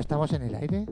Estamos en el aire.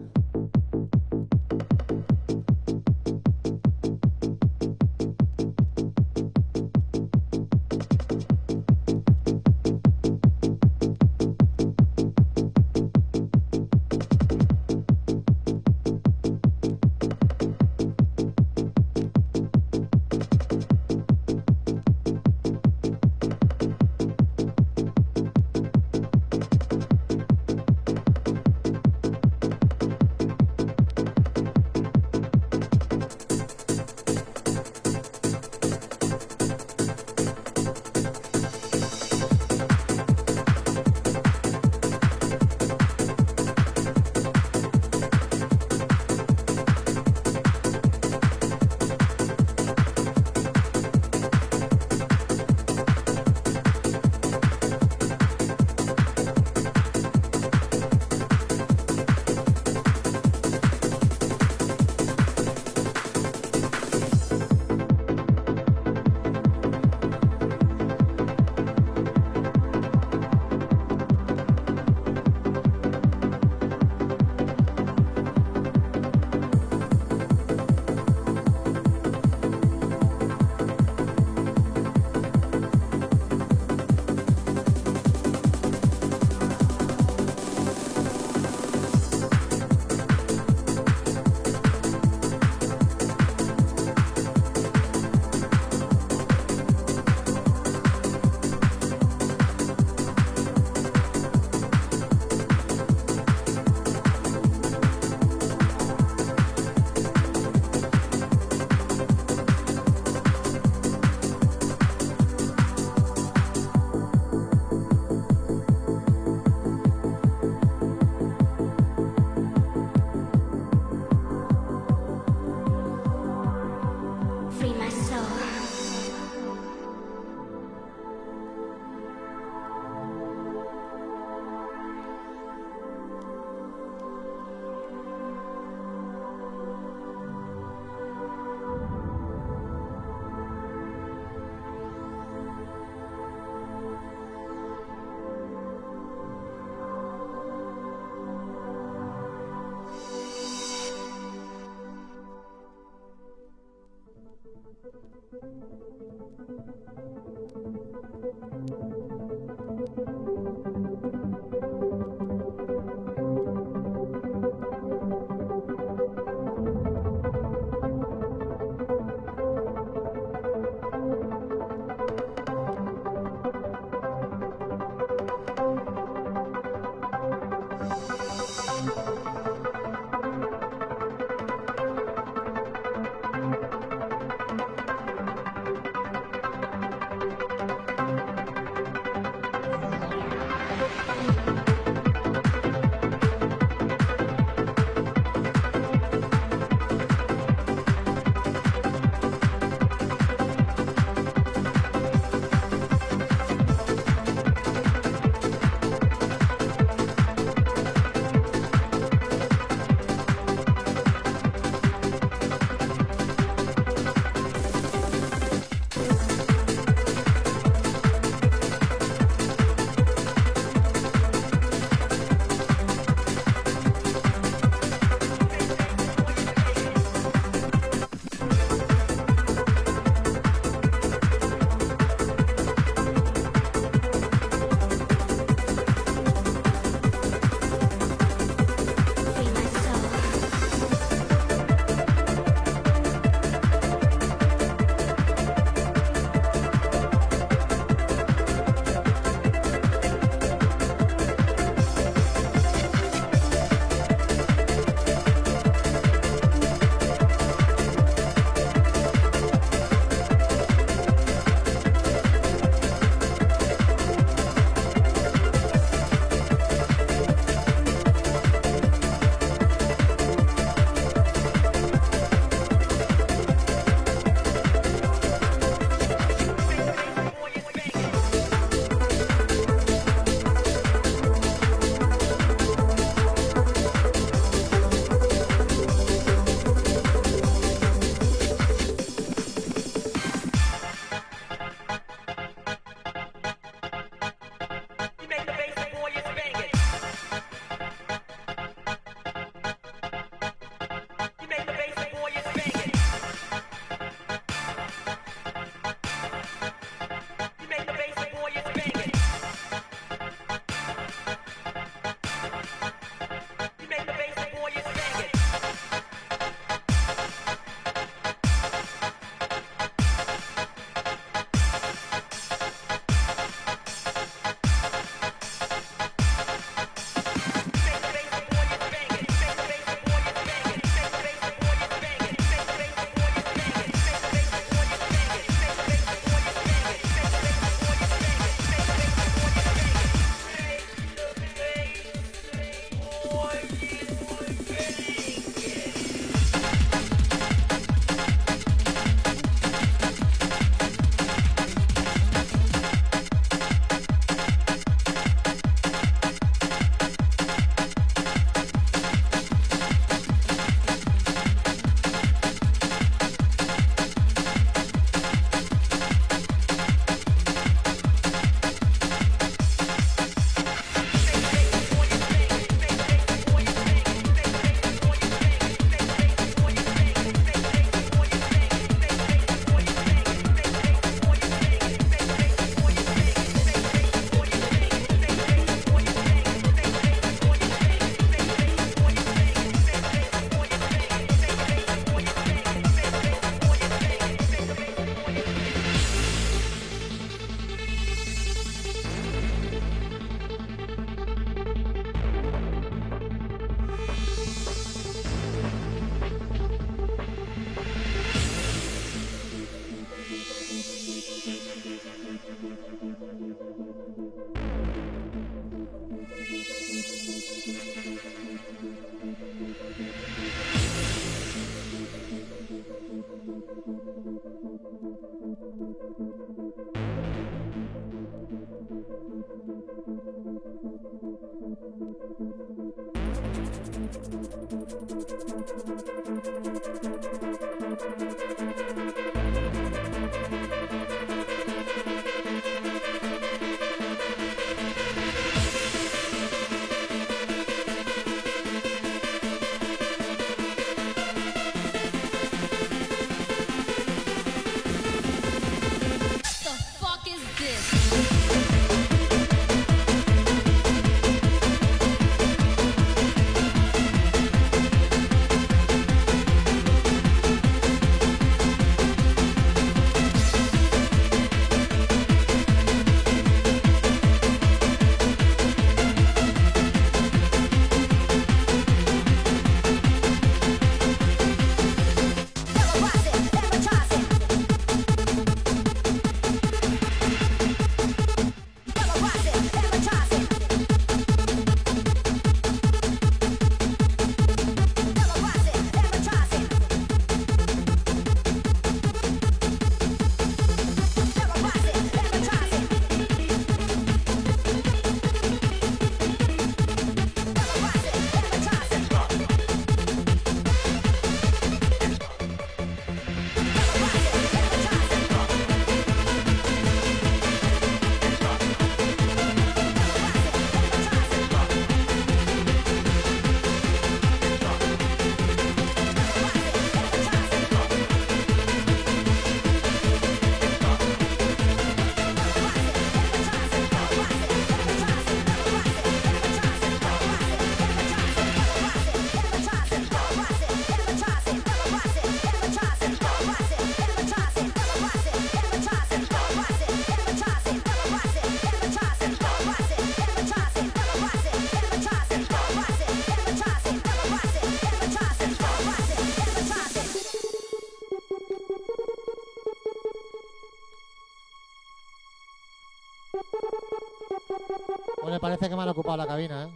que me han ocupado la cabina, ¿eh?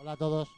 Hola a todos.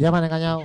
Me han engañado.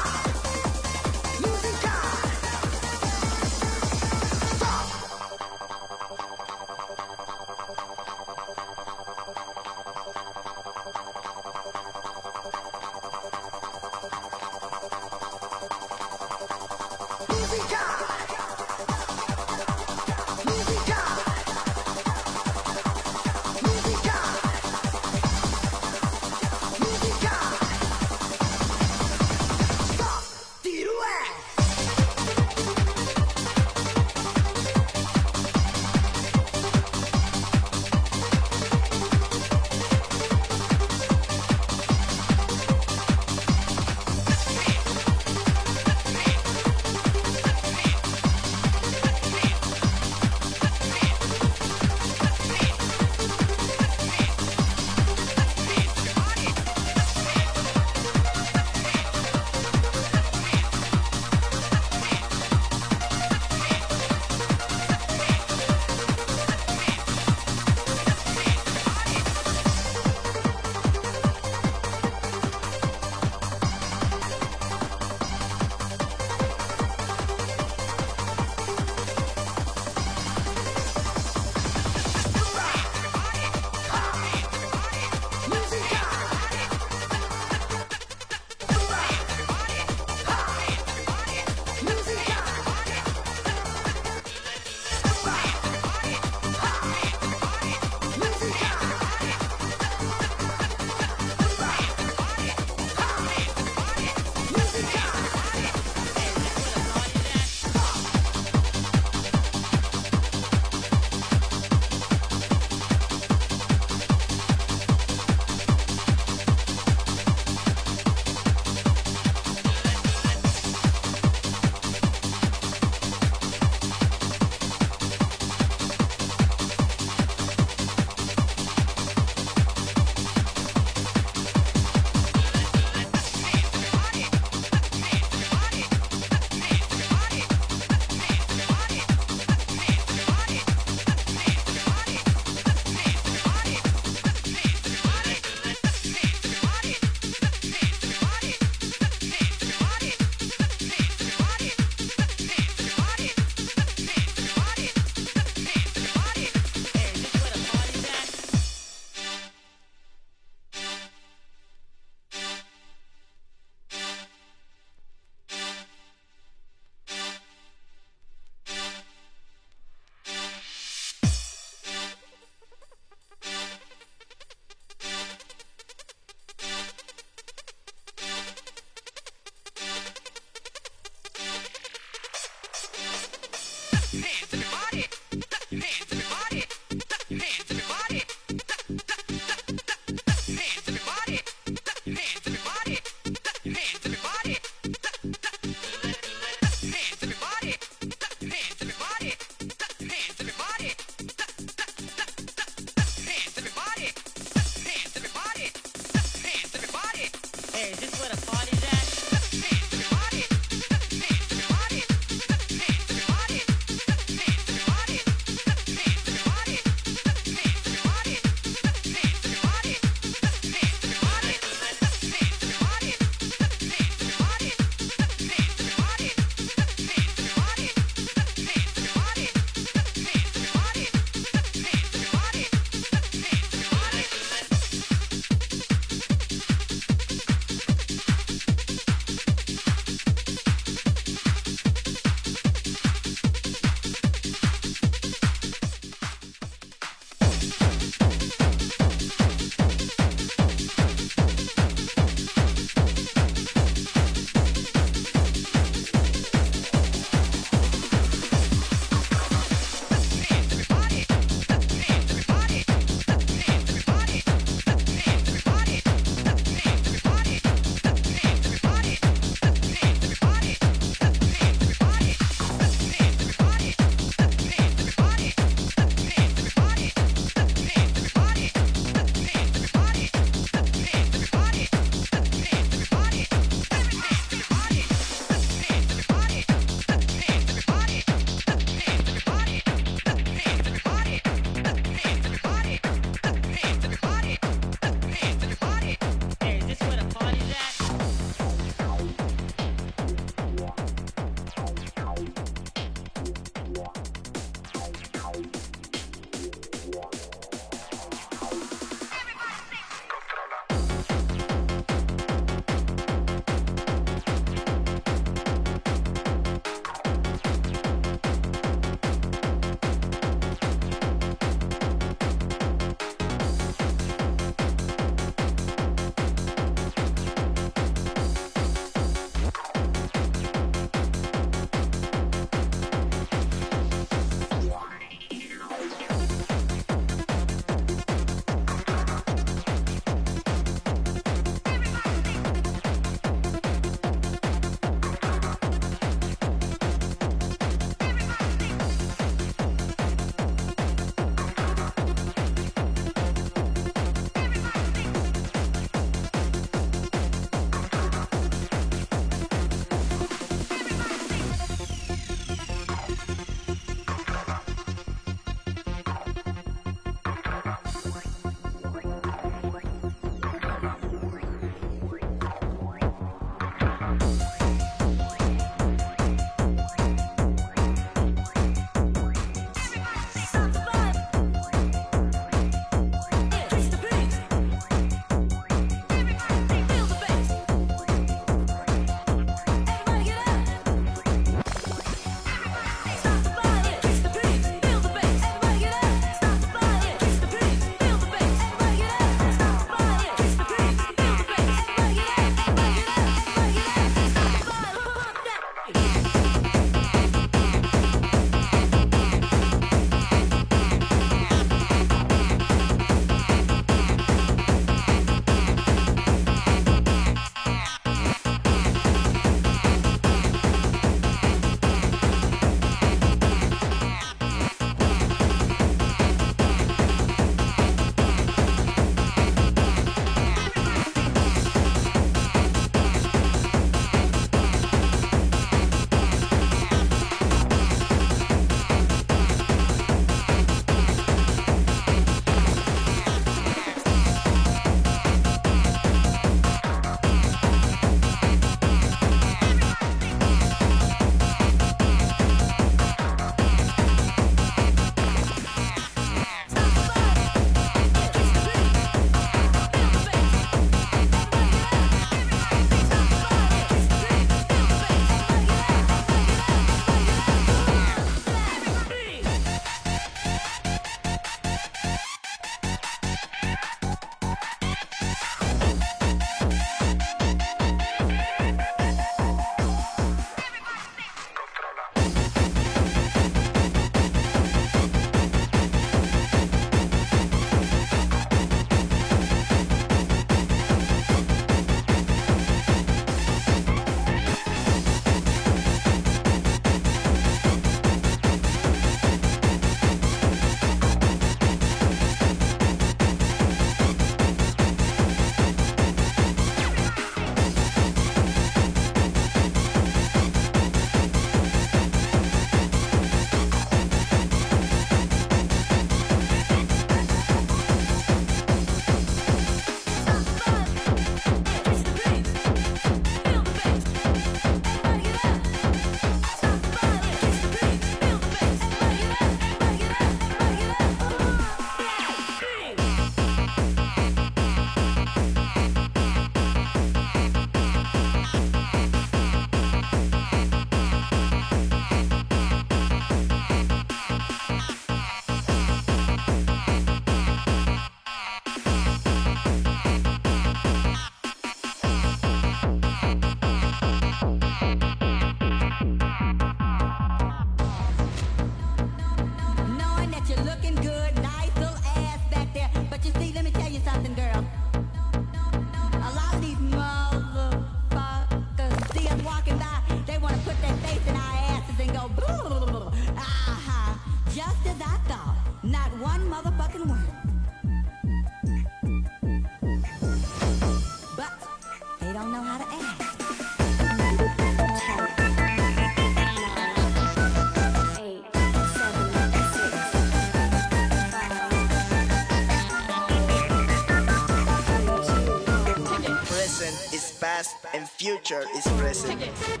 Future is present.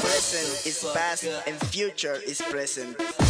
Present is past and future is present.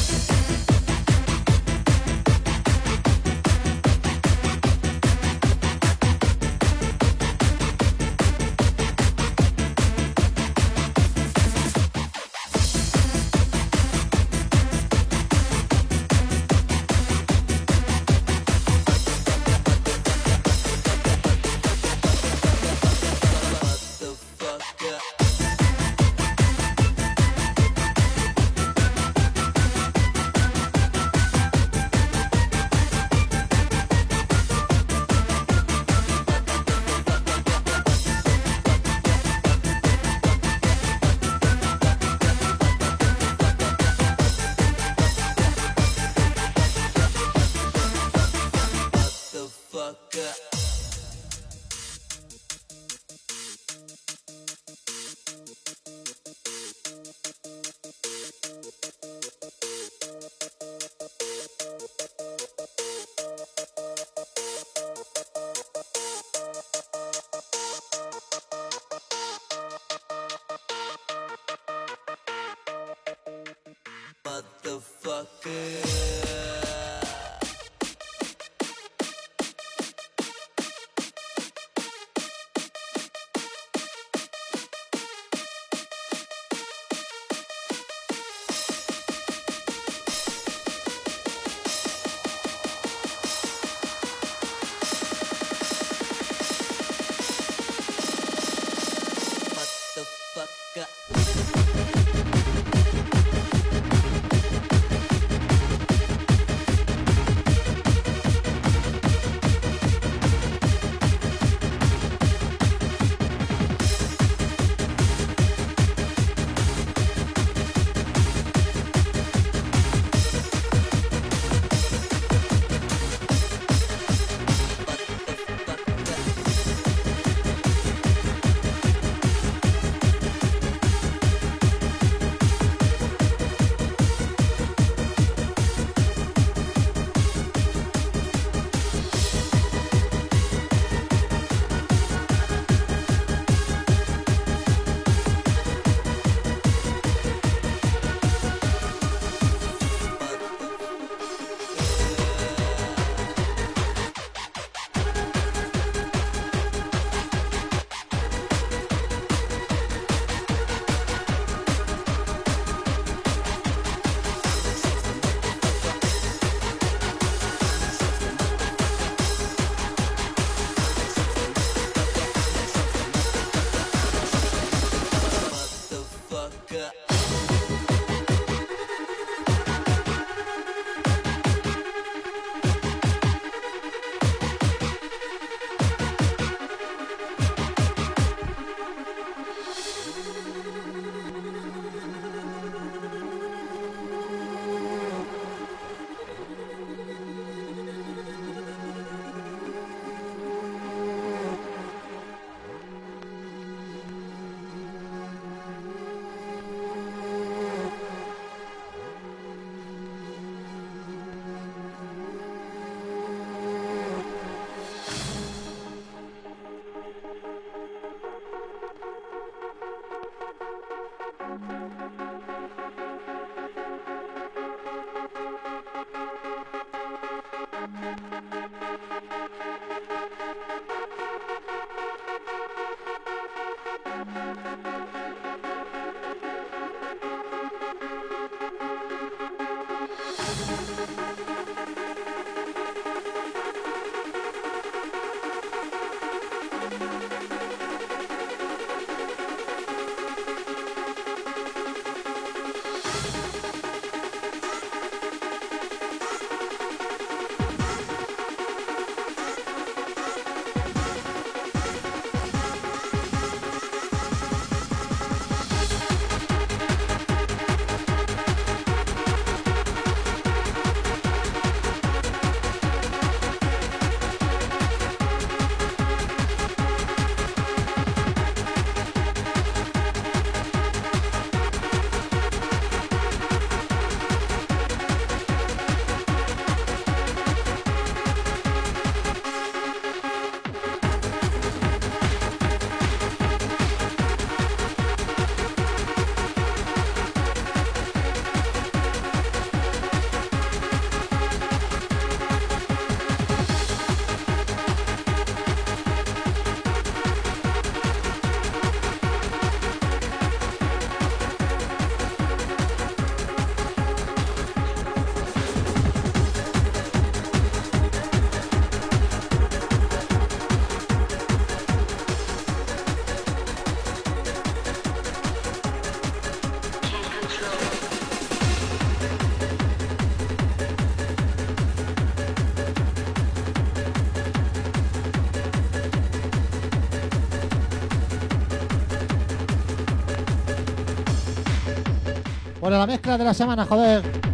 La mezcla de la semana, joder.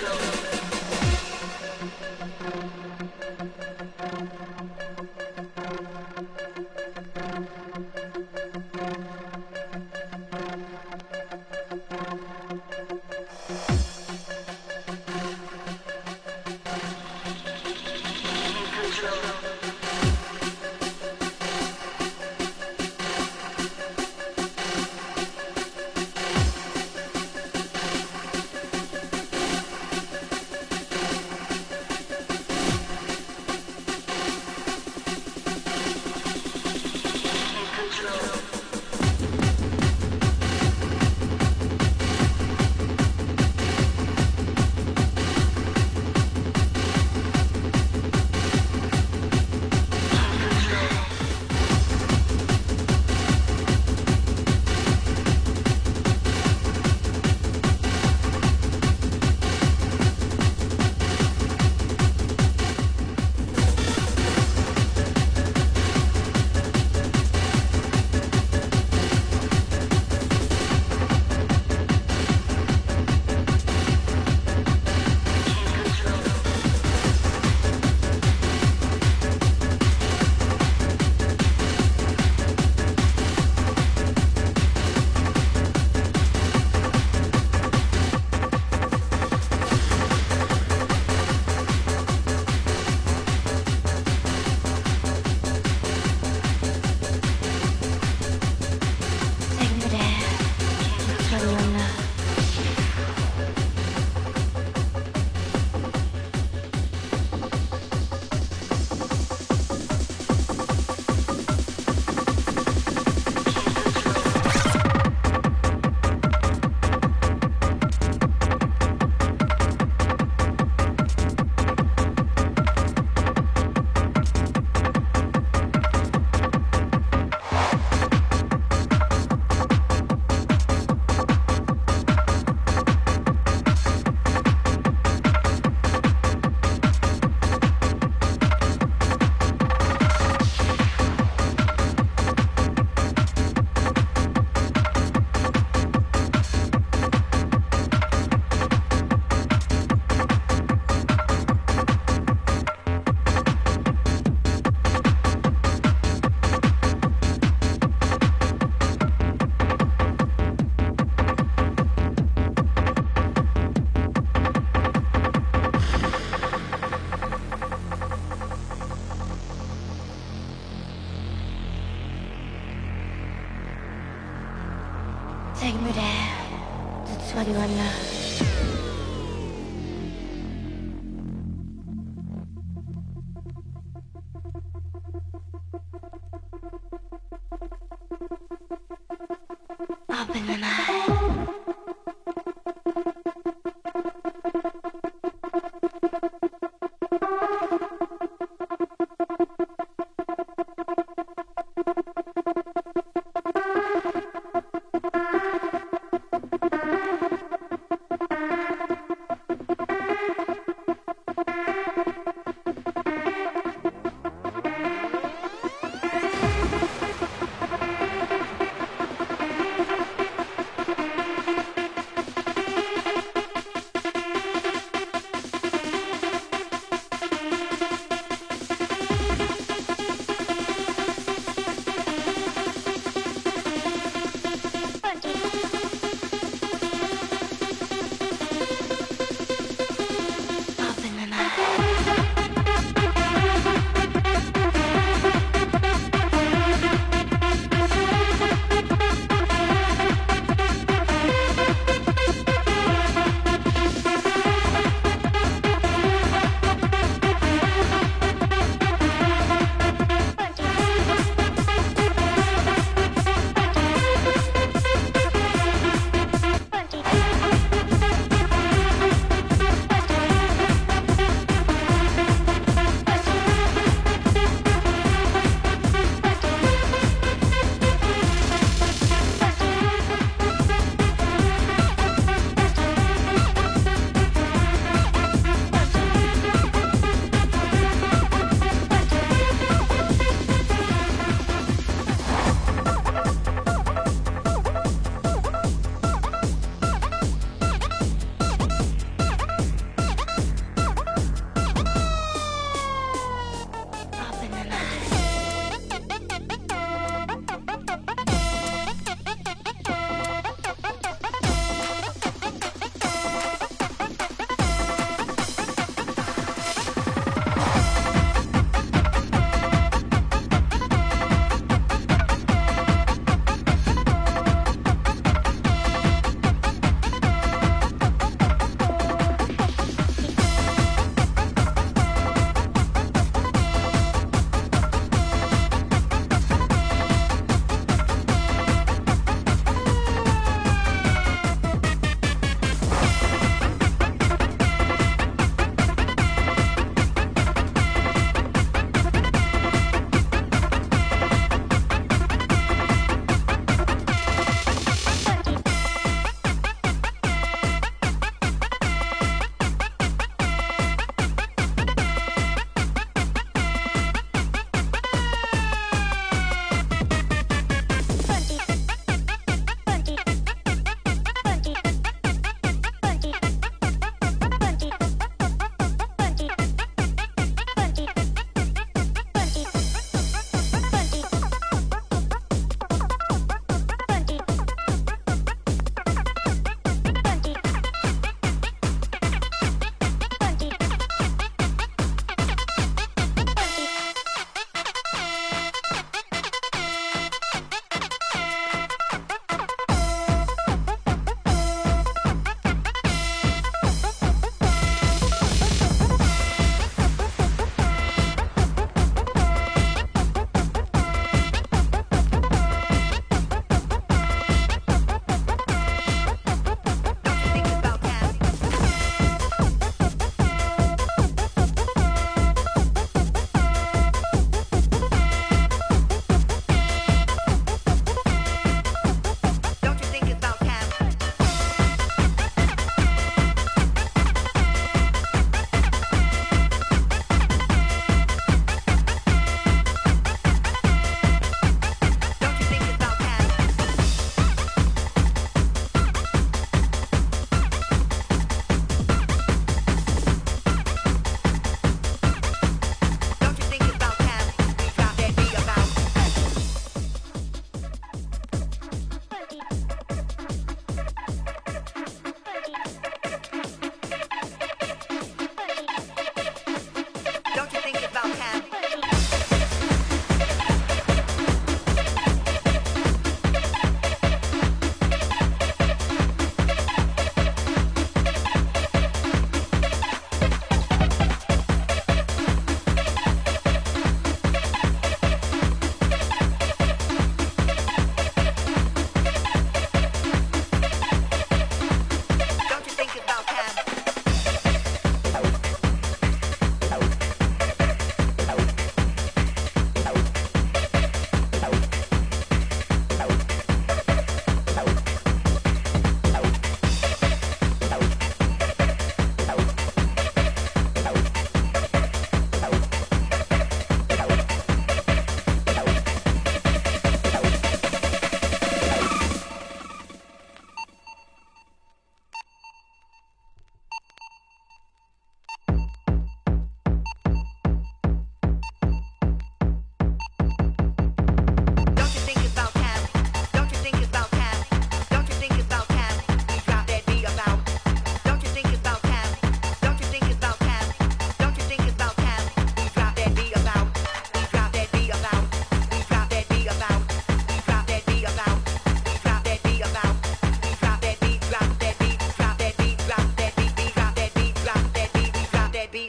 Show.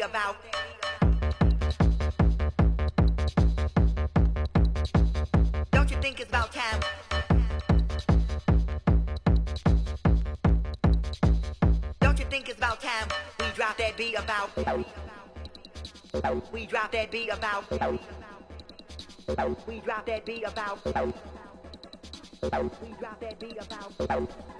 about. Don't you think it's about time? Don't you think it's about time we drop that beat about? We drop that beat about. We drop that beat about. We drop that beat about.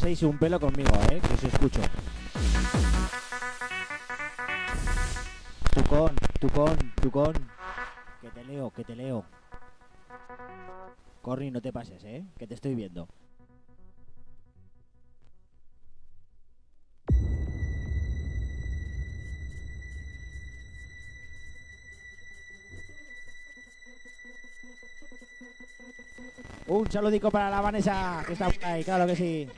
Paséis un pelo conmigo, eh, que os escucho. Tucón, tucón, tucón. Que te leo, que te leo. Corny, no te pases, eh, que te estoy viendo. Un saludico para la Vanessa, que está por ahí, claro que sí.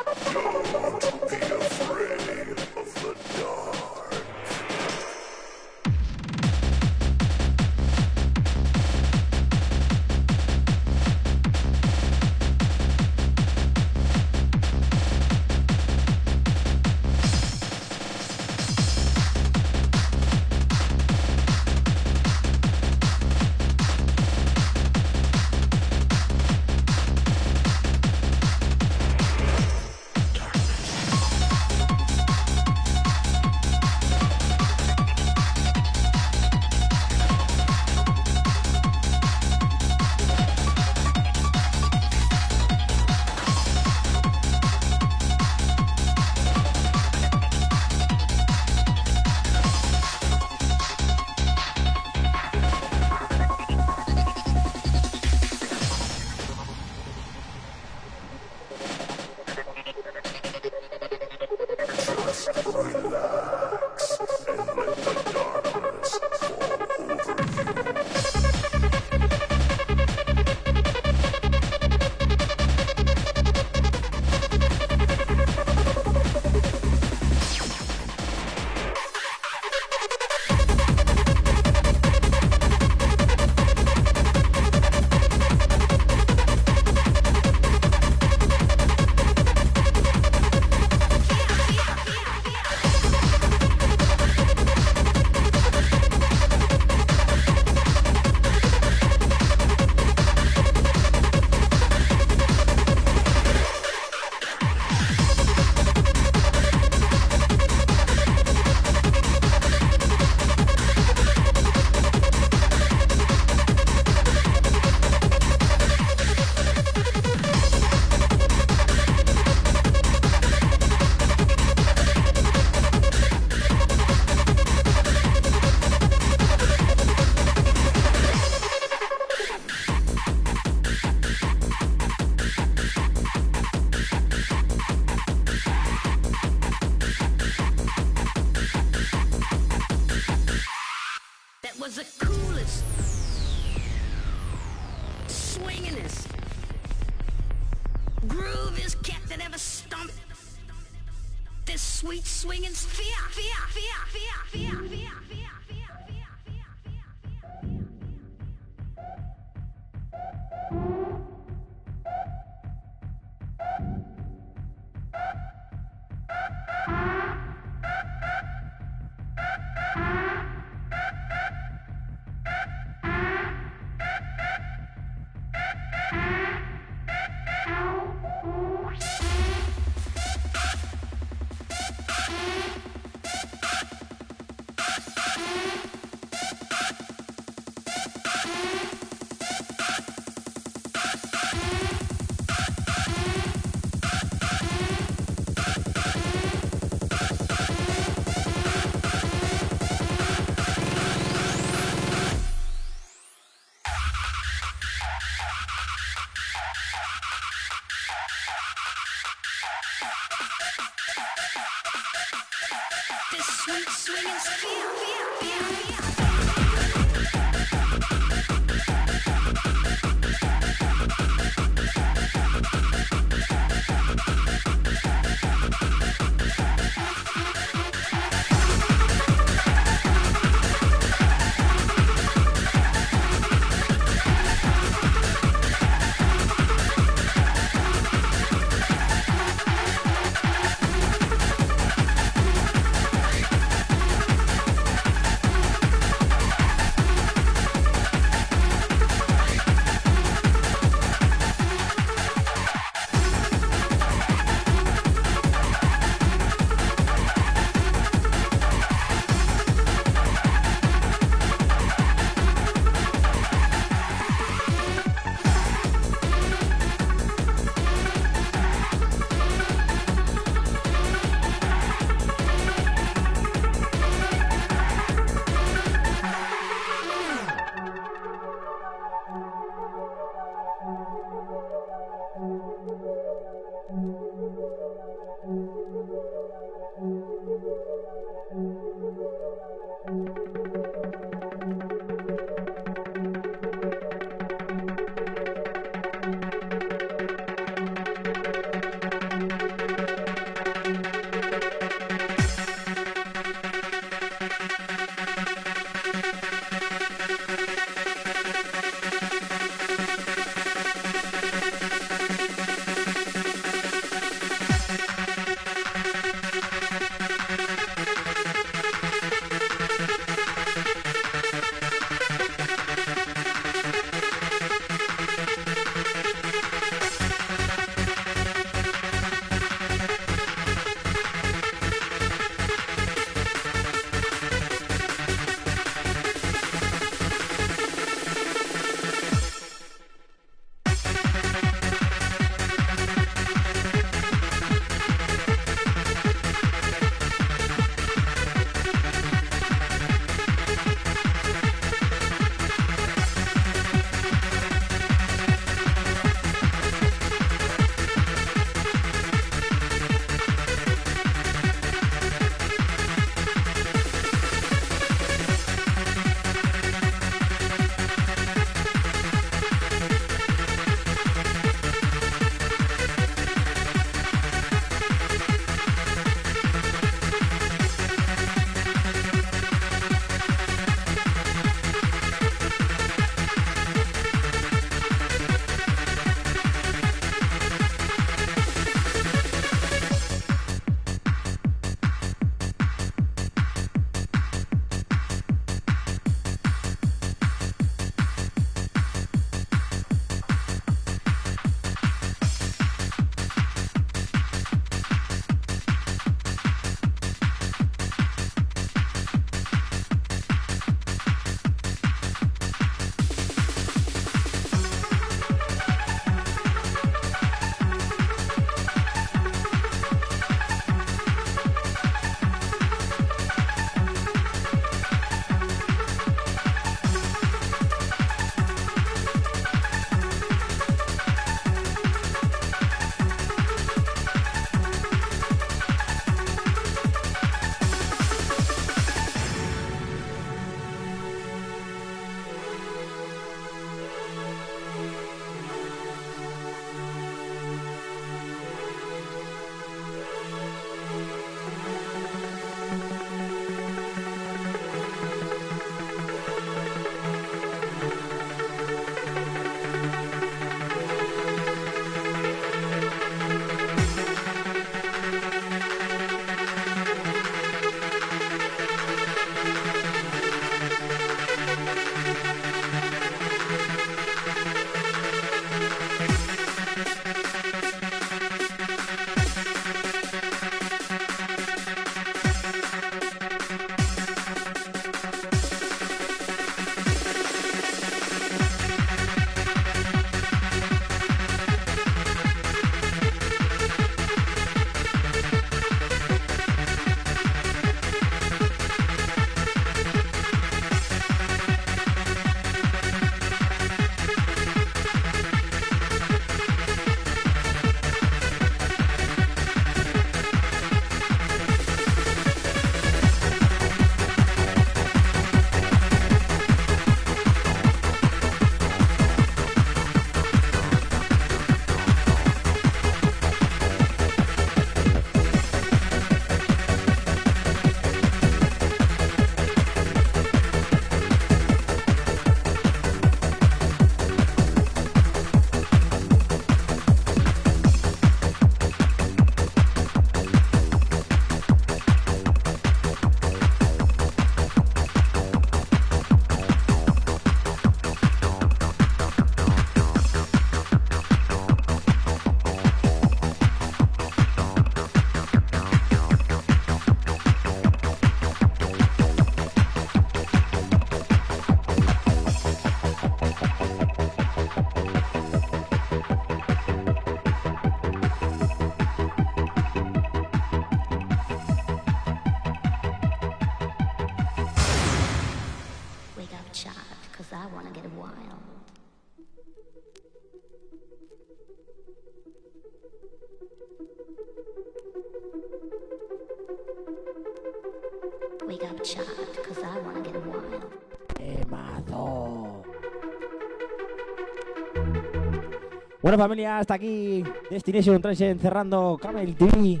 Bueno familia, hasta aquí Destination Trance cerrando Camel TV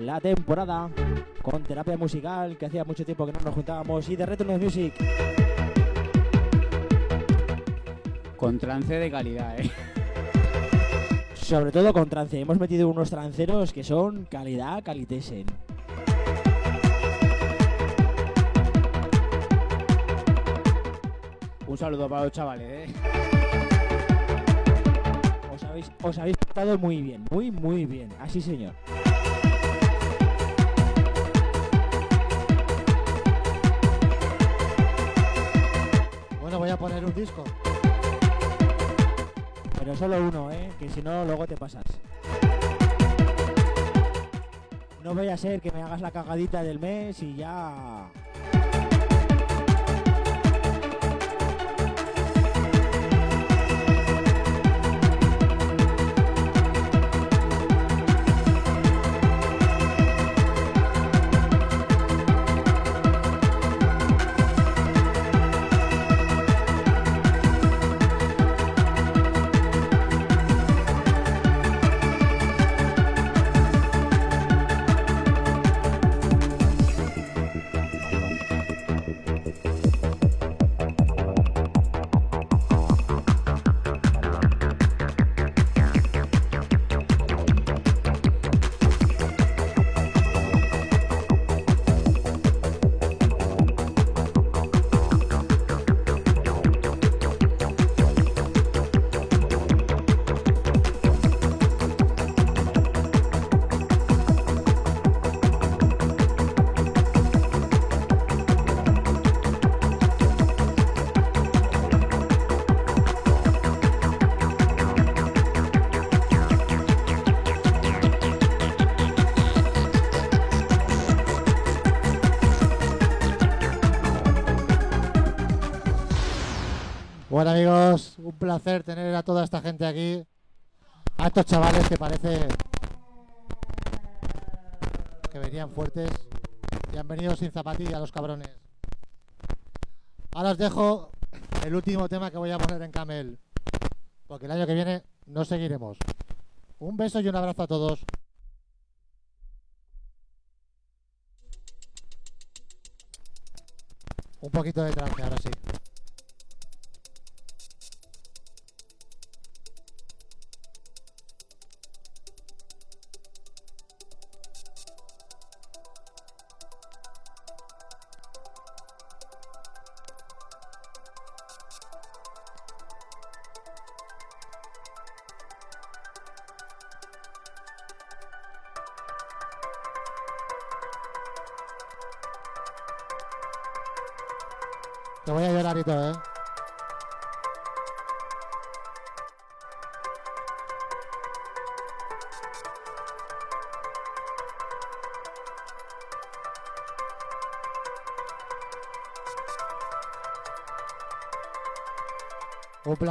la temporada con terapia musical que hacía mucho tiempo que no nos juntábamos y de Return of Music. Con trance de calidad, ¿eh? Sobre todo con trance. Hemos metido unos tranceros que son calidad calitesen. Un saludo para los chavales, ¿eh? Os habéis, os habéis portado muy bien, muy, muy bien. Así, señor. Bueno, voy a poner un disco. Pero solo uno, ¿eh? Que si no, luego te pasas. No voy a ser que me hagas la cagadita del mes y ya... Bueno amigos, un placer tener a toda esta gente aquí. A estos chavales que parece que venían fuertes y han venido sin zapatilla los cabrones. Ahora os dejo el último tema que voy a poner en Camel. Porque el año que viene no seguiremos. Un beso y un abrazo a todos. Un poquito de trance ahora sí.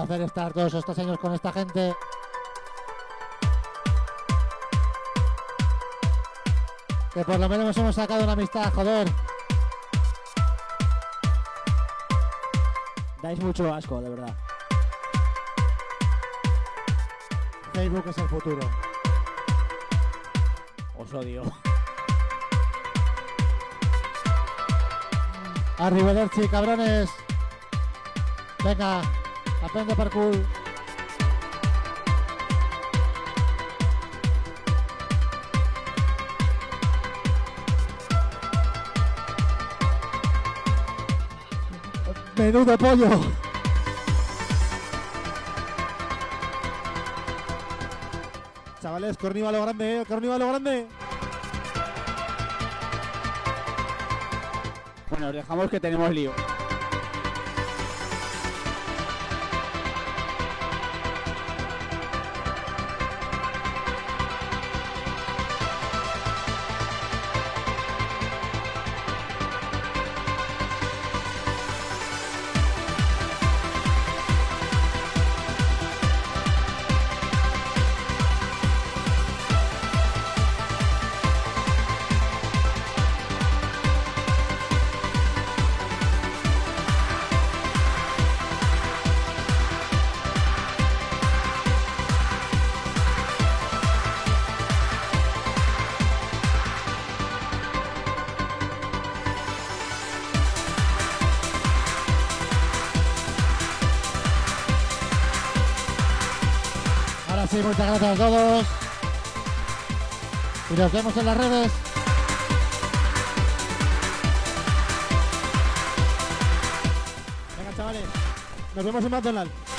Placer estar todos estos años con esta gente. Que por lo menos hemos sacado una amistad, joder. Dais mucho asco, de verdad. Facebook es el futuro. Os odio. Arrivederci, cabrones. Venga, aprende parkour. Menudo pollo. Chavales, corniva a lo grande, eh, corniva a lo grande. Bueno, os dejamos que tenemos lío. Gracias a todos. Y nos vemos en las redes. Venga, chavales. Nos vemos en McDonald's.